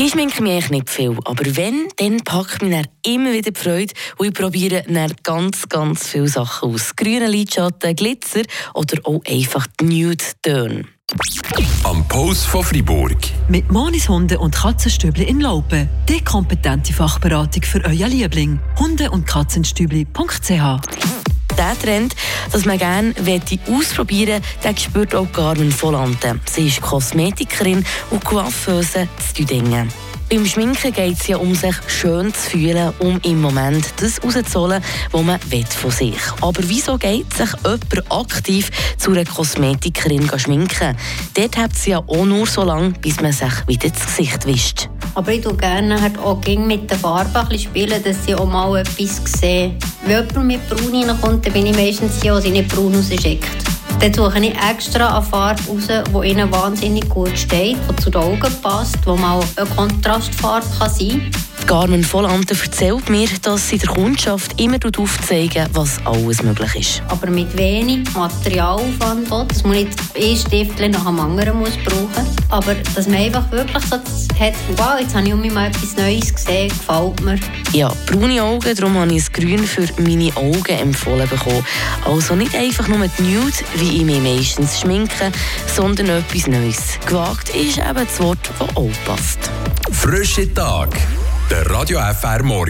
Ich schminke mich eigentlich nicht viel, aber wenn, dann packt mich dann immer wieder die Freude und ich probiere dann ganz, ganz viele Sachen aus. Grüne Lidschatten, Glitzer oder auch einfach Nude-Töne. Am Post von Fribourg. Mit Monis Hunde und Katzenstübli in Laupen. Die kompetente Fachberatung für euer Liebling. Hunde- und Katzenstübli.ch der Trend, dass man gerne ausprobieren möchte, den spürt auch Carmen Volante. Sie ist Kosmetikerin und Coiffeuse zu Düdingen. Beim Schminken geht es ja um sich schön zu fühlen, um im Moment das rauszuholen, was man von sich will. Aber wieso geht sich jemand aktiv zu einer Kosmetikerin schminken? Dort hat sie ja auch nur so lange, bis man sich wieder das Gesicht wischt. Aber ich tue gerne auch mit der Farbe ein spielen, dass sie auch mal etwas sehen. Wenn jemand mit braun reinkommt, dann bin ich meistens die, die sie nicht braun rausschickt. Dann suche ich extra eine Farbe raus, die ihnen wahnsinnig gut steht, die zu den Augen passt, die mal eine Kontrastfarbe kann sein kann. Carmen Volante erzählt mir, dass sie der Kundschaft immer aufzeigen, was alles möglich ist. Aber mit wenig Materialaufwand, dass man nicht ein Stift nach dem anderen muss brauchen Aber dass man einfach wirklich so hat, wow, jetzt habe ich um mich mal etwas Neues gesehen, gefällt mir. Ja, braune Augen, darum habe ich ein Grün für meine Augen empfohlen bekommen. Also nicht einfach nur die Nude, wie ich mich meistens schminke, sondern etwas Neues. Gewagt ist eben das Wort, das auch passt. Frische Tag der Radio FR Morgen.